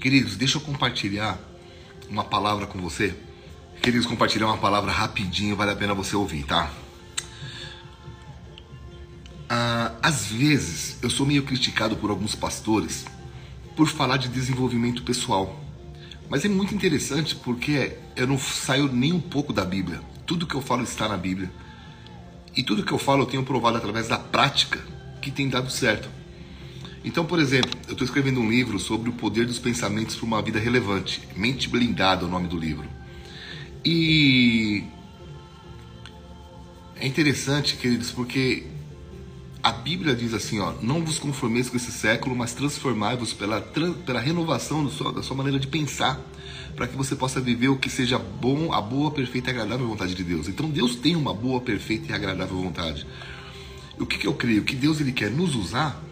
Queridos, deixa eu compartilhar uma palavra com você. Queridos, compartilhar uma palavra rapidinho, vale a pena você ouvir, tá? Ah, às vezes eu sou meio criticado por alguns pastores por falar de desenvolvimento pessoal. Mas é muito interessante porque eu não saio nem um pouco da Bíblia. Tudo que eu falo está na Bíblia. E tudo que eu falo eu tenho provado através da prática que tem dado certo. Então, por exemplo, eu estou escrevendo um livro sobre o poder dos pensamentos para uma vida relevante. Mente Blindada é o nome do livro. E é interessante, queridos, porque a Bíblia diz assim, ó, não vos conformeis com esse século, mas transformai-vos pela, pela renovação sua, da sua maneira de pensar, para que você possa viver o que seja bom, a boa, perfeita e agradável vontade de Deus. Então Deus tem uma boa, perfeita e agradável vontade. O que, que eu creio? Que Deus ele quer nos usar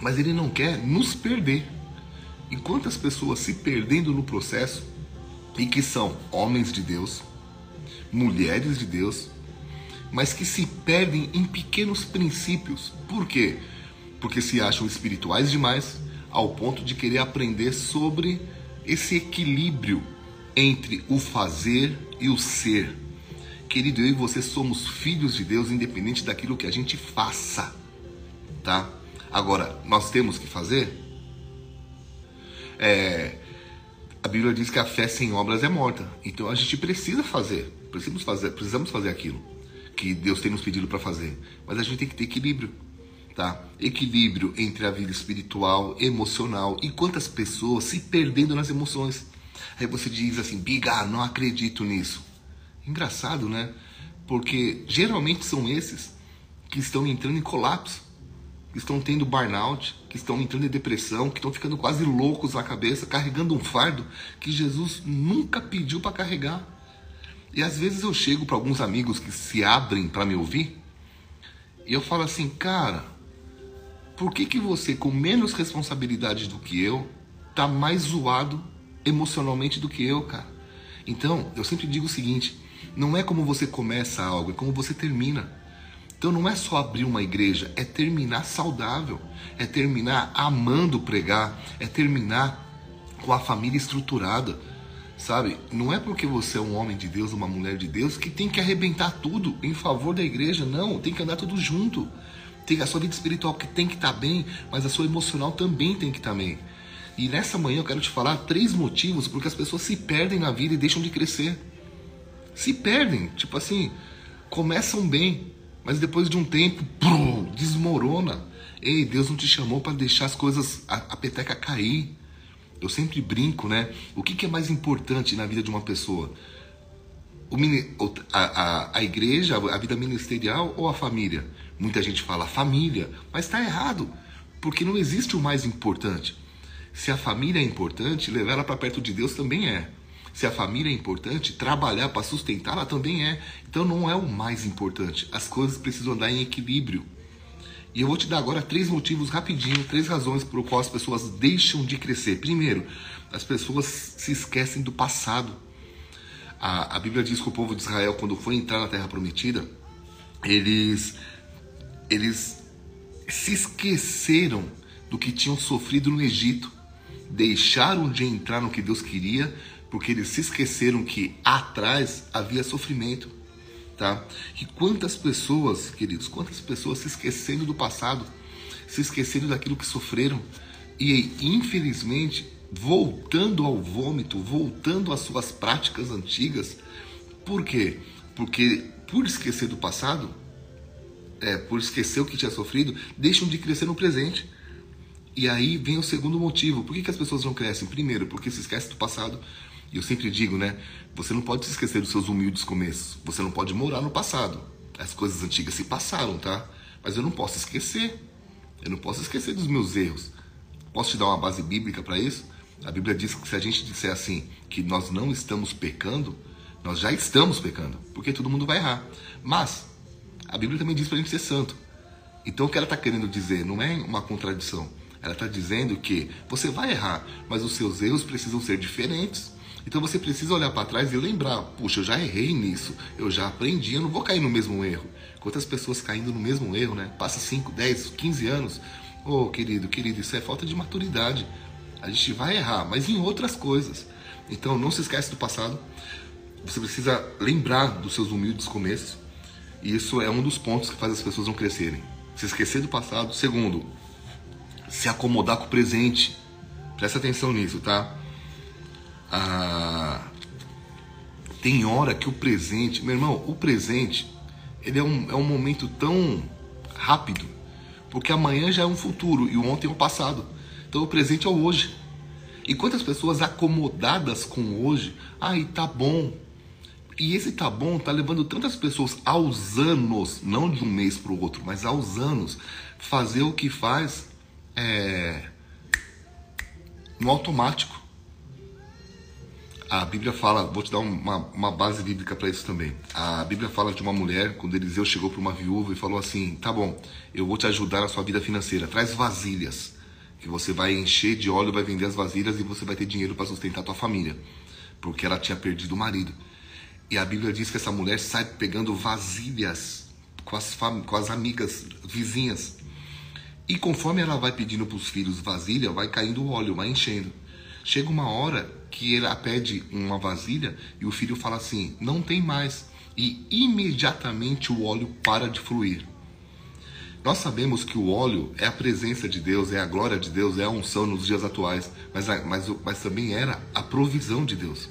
mas ele não quer nos perder. E quantas pessoas se perdendo no processo e que são homens de Deus, mulheres de Deus, mas que se perdem em pequenos princípios. Por quê? Porque se acham espirituais demais ao ponto de querer aprender sobre esse equilíbrio entre o fazer e o ser. Querido, eu e você somos filhos de Deus independente daquilo que a gente faça, tá? Agora, nós temos que fazer? É, a Bíblia diz que a fé sem obras é morta. Então a gente precisa fazer, precisamos fazer, precisamos fazer aquilo que Deus tem nos pedido para fazer. Mas a gente tem que ter equilíbrio, tá? Equilíbrio entre a vida espiritual, emocional e quantas pessoas se perdendo nas emoções. Aí você diz assim, Biga, não acredito nisso. Engraçado, né? Porque geralmente são esses que estão entrando em colapso que estão tendo burnout, que estão entrando em depressão, que estão ficando quase loucos na cabeça, carregando um fardo que Jesus nunca pediu para carregar. E às vezes eu chego para alguns amigos que se abrem para me ouvir e eu falo assim, cara, por que que você com menos responsabilidade do que eu tá mais zoado emocionalmente do que eu, cara? Então, eu sempre digo o seguinte, não é como você começa algo, é como você termina. Então não é só abrir uma igreja, é terminar saudável, é terminar amando pregar, é terminar com a família estruturada, sabe? Não é porque você é um homem de Deus, uma mulher de Deus, que tem que arrebentar tudo em favor da igreja, não, tem que andar tudo junto. Tem a sua vida espiritual que tem que estar tá bem, mas a sua emocional também tem que estar tá bem. E nessa manhã eu quero te falar três motivos porque as pessoas se perdem na vida e deixam de crescer. Se perdem, tipo assim, começam bem, mas depois de um tempo, pum, desmorona. Ei, Deus não te chamou para deixar as coisas, a, a, peteca cair. Eu sempre brinco, né? O que, que é mais importante na vida de uma pessoa? O, a, a, a igreja, a vida ministerial ou a família? Muita gente fala família, mas está errado, porque não existe o mais importante. Se a família é importante, levar ela para perto de Deus também é. Se a família é importante, trabalhar para sustentá-la também é. Então não é o mais importante. As coisas precisam andar em equilíbrio. E eu vou te dar agora três motivos rapidinho, três razões por quais as pessoas deixam de crescer. Primeiro, as pessoas se esquecem do passado. A, a Bíblia diz que o povo de Israel, quando foi entrar na Terra Prometida, eles, eles se esqueceram do que tinham sofrido no Egito, deixaram de entrar no que Deus queria porque eles se esqueceram que atrás havia sofrimento, tá? E quantas pessoas, queridos, quantas pessoas se esquecendo do passado, se esquecendo daquilo que sofreram e infelizmente voltando ao vômito, voltando às suas práticas antigas. Por quê? Porque por esquecer do passado, é, por esquecer o que tinha sofrido, deixam de crescer no presente. E aí vem o segundo motivo. Por que, que as pessoas não crescem? Primeiro, porque se esquece do passado. E eu sempre digo, né? Você não pode se esquecer dos seus humildes começos. Você não pode morar no passado. As coisas antigas se passaram, tá? Mas eu não posso esquecer. Eu não posso esquecer dos meus erros. Posso te dar uma base bíblica para isso? A Bíblia diz que se a gente disser assim, que nós não estamos pecando, nós já estamos pecando, porque todo mundo vai errar. Mas a Bíblia também diz para a gente ser santo. Então o que ela está querendo dizer não é uma contradição. Ela está dizendo que você vai errar, mas os seus erros precisam ser diferentes. Então você precisa olhar para trás e lembrar: puxa, eu já errei nisso, eu já aprendi, eu não vou cair no mesmo erro. Quantas pessoas caindo no mesmo erro, né? Passa 5, 10, 15 anos. Ô oh, querido, querido, isso é falta de maturidade. A gente vai errar, mas em outras coisas. Então não se esquece do passado. Você precisa lembrar dos seus humildes começos. E isso é um dos pontos que faz as pessoas não crescerem. Se esquecer do passado. Segundo, se acomodar com o presente. Presta atenção nisso, tá? Ah, tem hora que o presente, meu irmão, o presente, ele é um, é um momento tão rápido, porque amanhã já é um futuro e o ontem é o passado. Então o presente é o hoje. E quantas pessoas acomodadas com hoje, ai, tá bom. E esse tá bom tá levando tantas pessoas aos anos, não de um mês para o outro, mas aos anos, fazer o que faz é, no automático. A Bíblia fala, vou te dar uma, uma base bíblica para isso também. A Bíblia fala de uma mulher, quando Eliseu chegou para uma viúva e falou assim: Tá bom, eu vou te ajudar na sua vida financeira, traz vasilhas, que você vai encher de óleo, vai vender as vasilhas e você vai ter dinheiro para sustentar a tua família, porque ela tinha perdido o marido. E a Bíblia diz que essa mulher sai pegando vasilhas com as, com as amigas vizinhas. E conforme ela vai pedindo para os filhos vasilha, vai caindo o óleo, vai enchendo. Chega uma hora que ela pede uma vasilha e o filho fala assim: não tem mais. E imediatamente o óleo para de fluir. Nós sabemos que o óleo é a presença de Deus, é a glória de Deus, é a unção nos dias atuais, mas, mas, mas também era a provisão de Deus.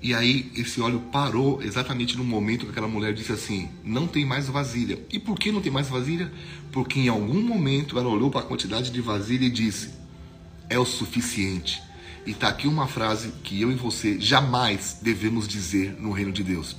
E aí esse óleo parou exatamente no momento que aquela mulher disse assim: não tem mais vasilha. E por que não tem mais vasilha? Porque em algum momento ela olhou para a quantidade de vasilha e disse: é o suficiente. E está aqui uma frase que eu e você jamais devemos dizer no reino de Deus.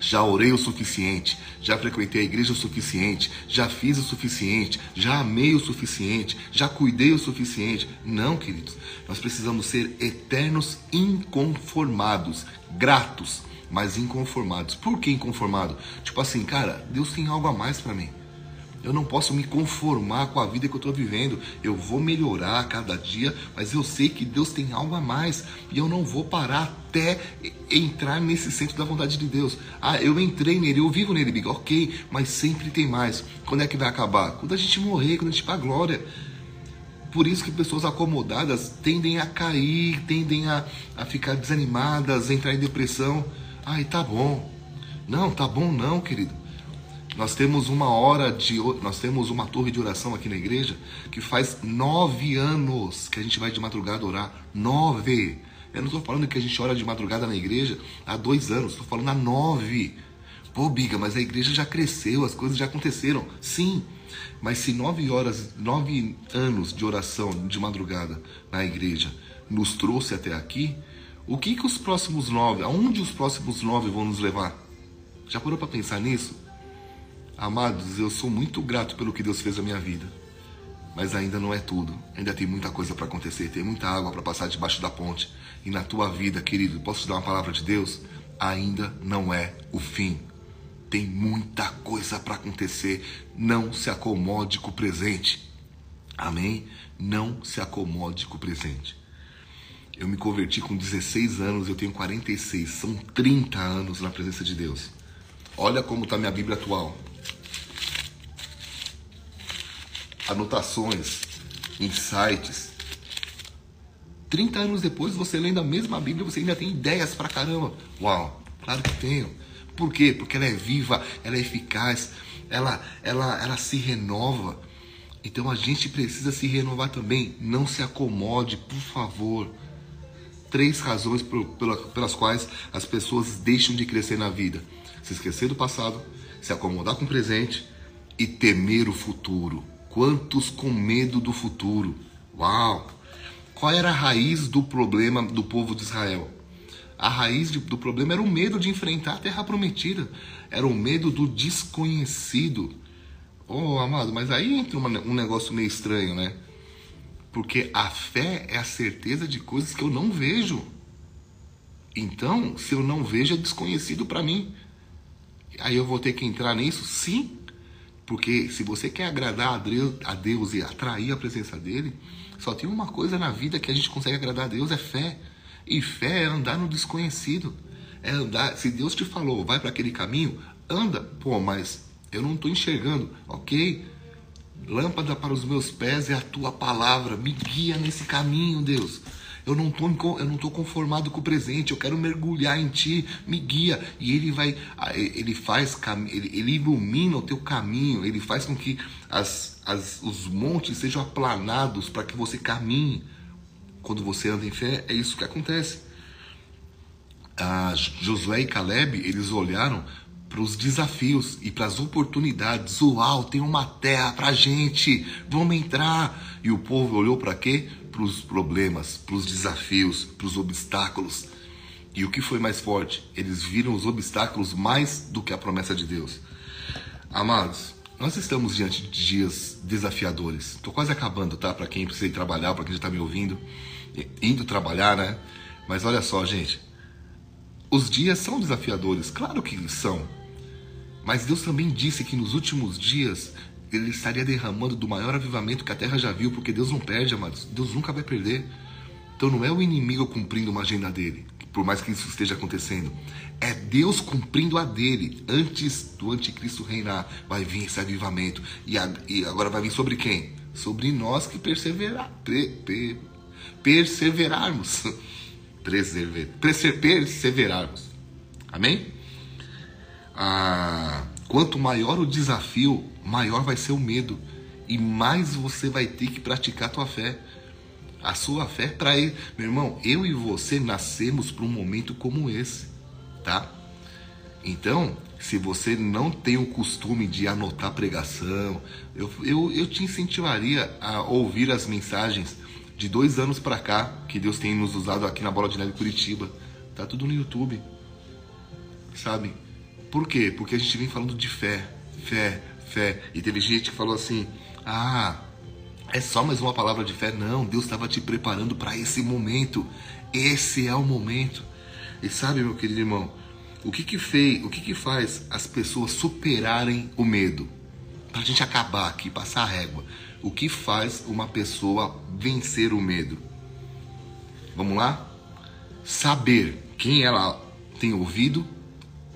Já orei o suficiente, já frequentei a igreja o suficiente, já fiz o suficiente, já amei o suficiente, já cuidei o suficiente. Não, queridos, nós precisamos ser eternos inconformados, gratos, mas inconformados. Por que inconformado? Tipo assim, cara, Deus tem algo a mais para mim. Eu não posso me conformar com a vida que eu estou vivendo. Eu vou melhorar a cada dia, mas eu sei que Deus tem algo a mais e eu não vou parar até entrar nesse centro da vontade de Deus. Ah, eu entrei nele, eu vivo nele, Big. Ok, mas sempre tem mais. Quando é que vai acabar? Quando a gente morrer, quando a gente para a glória. Por isso que pessoas acomodadas tendem a cair, tendem a, a ficar desanimadas, a entrar em depressão. Ai, tá bom. Não, tá bom não, querido. Nós temos uma hora de. Nós temos uma torre de oração aqui na igreja que faz nove anos que a gente vai de madrugada orar. Nove! Eu não estou falando que a gente ora de madrugada na igreja há dois anos, estou falando há nove. Pô, Biga, mas a igreja já cresceu, as coisas já aconteceram. Sim, mas se nove horas, nove anos de oração de madrugada na igreja nos trouxe até aqui, o que que os próximos nove, aonde os próximos nove vão nos levar? Já parou para pensar nisso? Amados, eu sou muito grato pelo que Deus fez na minha vida. Mas ainda não é tudo. Ainda tem muita coisa para acontecer, tem muita água para passar debaixo da ponte. E na tua vida, querido, posso te dar uma palavra de Deus? Ainda não é o fim. Tem muita coisa para acontecer. Não se acomode com o presente. Amém? Não se acomode com o presente. Eu me converti com 16 anos, eu tenho 46. São 30 anos na presença de Deus. Olha como está minha Bíblia atual. Anotações, insights. 30 anos depois, você lendo a mesma Bíblia, você ainda tem ideias pra caramba. Uau, claro que tenho. Por quê? Porque ela é viva, ela é eficaz, ela, ela, ela se renova. Então a gente precisa se renovar também. Não se acomode, por favor. Três razões por, pelas quais as pessoas deixam de crescer na vida: se esquecer do passado, se acomodar com o presente e temer o futuro. Quantos com medo do futuro? Uau! Qual era a raiz do problema do povo de Israel? A raiz do problema era o medo de enfrentar a terra prometida, era o medo do desconhecido. Oh, amado, mas aí entra uma, um negócio meio estranho, né? Porque a fé é a certeza de coisas que eu não vejo. Então, se eu não vejo, é desconhecido para mim. Aí eu vou ter que entrar nisso? Sim, porque se você quer agradar a Deus e atrair a presença dele, só tem uma coisa na vida que a gente consegue agradar a Deus é fé. E fé é andar no desconhecido. É andar, se Deus te falou, vai para aquele caminho, anda. Pô, mas eu não estou enxergando. OK? Lâmpada para os meus pés é a tua palavra. Me guia nesse caminho, Deus. Eu não tô, eu não conformado com o presente. Eu quero mergulhar em Ti. Me guia. E Ele vai, Ele faz, Ele, ilumina o teu caminho. Ele faz com que as, as, os montes sejam aplanados para que você caminhe. Quando você anda em fé, é isso que acontece. Josué e Caleb, eles olharam para os desafios e para as oportunidades. Uau, tem uma terra para gente, vamos entrar. E o povo olhou para quê? Para os problemas, para os desafios, para os obstáculos. E o que foi mais forte? Eles viram os obstáculos mais do que a promessa de Deus. Amados, nós estamos diante de dias desafiadores. Estou quase acabando, tá? Para quem precisa ir trabalhar, para quem já está me ouvindo, indo trabalhar, né? Mas olha só, gente. Os dias são desafiadores, claro que são. Mas Deus também disse que nos últimos dias ele estaria derramando do maior avivamento que a terra já viu, porque Deus não perde, amados. Deus nunca vai perder. Então não é o inimigo cumprindo uma agenda dele, por mais que isso esteja acontecendo. É Deus cumprindo a dele. Antes do anticristo reinar, vai vir esse avivamento. E, a, e agora vai vir sobre quem? Sobre nós que perseverar, per, per, perseverarmos. Persever, perseverarmos. Amém? ah, quanto maior o desafio, maior vai ser o medo e mais você vai ter que praticar a tua fé. A sua fé para ele, meu irmão, eu e você nascemos para um momento como esse, tá? Então, se você não tem o costume de anotar pregação, eu, eu, eu te incentivaria a ouvir as mensagens de dois anos para cá que Deus tem nos usado aqui na Bola de Neve Curitiba. Tá tudo no YouTube, sabe? Por quê? Porque a gente vem falando de fé, fé, fé. E teve gente que falou assim: ah, é só mais uma palavra de fé. Não, Deus estava te preparando para esse momento. Esse é o momento. E sabe, meu querido irmão, o que que fez, o que que faz as pessoas superarem o medo? Para a gente acabar aqui, passar a régua. O que faz uma pessoa vencer o medo? Vamos lá? Saber quem ela tem ouvido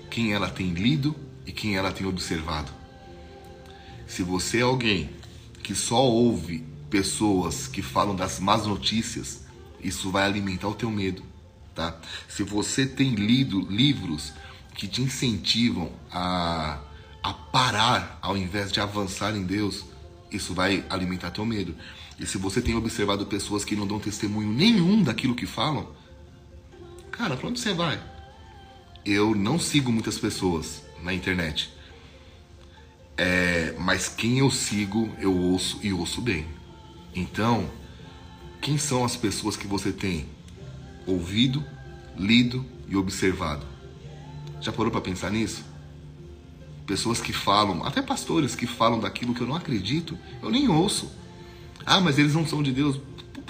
quem ela tem lido e quem ela tem observado. Se você é alguém que só ouve pessoas que falam das más notícias, isso vai alimentar o teu medo, tá? Se você tem lido livros que te incentivam a, a parar ao invés de avançar em Deus, isso vai alimentar teu medo. E se você tem observado pessoas que não dão testemunho nenhum daquilo que falam, cara, para onde você vai? Eu não sigo muitas pessoas na internet. É, mas quem eu sigo, eu ouço e ouço bem. Então, quem são as pessoas que você tem ouvido, lido e observado? Já parou para pensar nisso? Pessoas que falam, até pastores que falam daquilo que eu não acredito, eu nem ouço. Ah, mas eles não são de Deus.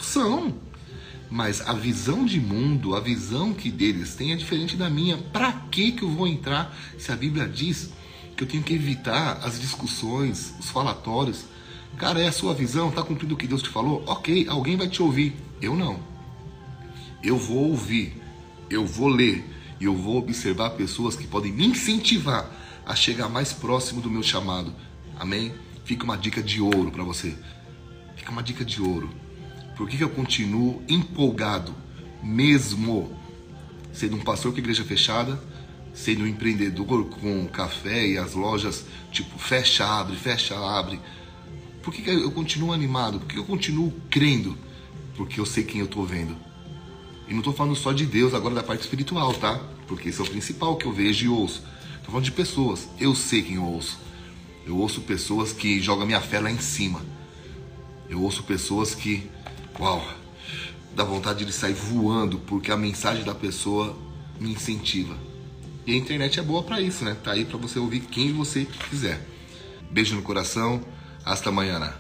São. Mas a visão de mundo, a visão que deles tem é diferente da minha. Para que que eu vou entrar se a Bíblia diz que eu tenho que evitar as discussões, os falatórios? Cara, é a sua visão, tá cumprindo o que Deus te falou? OK, alguém vai te ouvir. Eu não. Eu vou ouvir, eu vou ler e eu vou observar pessoas que podem me incentivar a chegar mais próximo do meu chamado. Amém? Fica uma dica de ouro para você. Fica uma dica de ouro. Por que, que eu continuo empolgado, mesmo sendo um pastor com igreja fechada, sendo um empreendedor com café e as lojas, tipo, fecha, abre, fecha, abre? Por que, que eu continuo animado? Por que eu continuo crendo? Porque eu sei quem eu estou vendo. E não estou falando só de Deus, agora da parte espiritual, tá? Porque esse é o principal que eu vejo e ouço. Estou falando de pessoas. Eu sei quem eu ouço. Eu ouço pessoas que jogam minha fé lá em cima. Eu ouço pessoas que uau, dá vontade de sair voando, porque a mensagem da pessoa me incentiva. E a internet é boa para isso, né? Tá aí para você ouvir quem você quiser. Beijo no coração, hasta amanhã.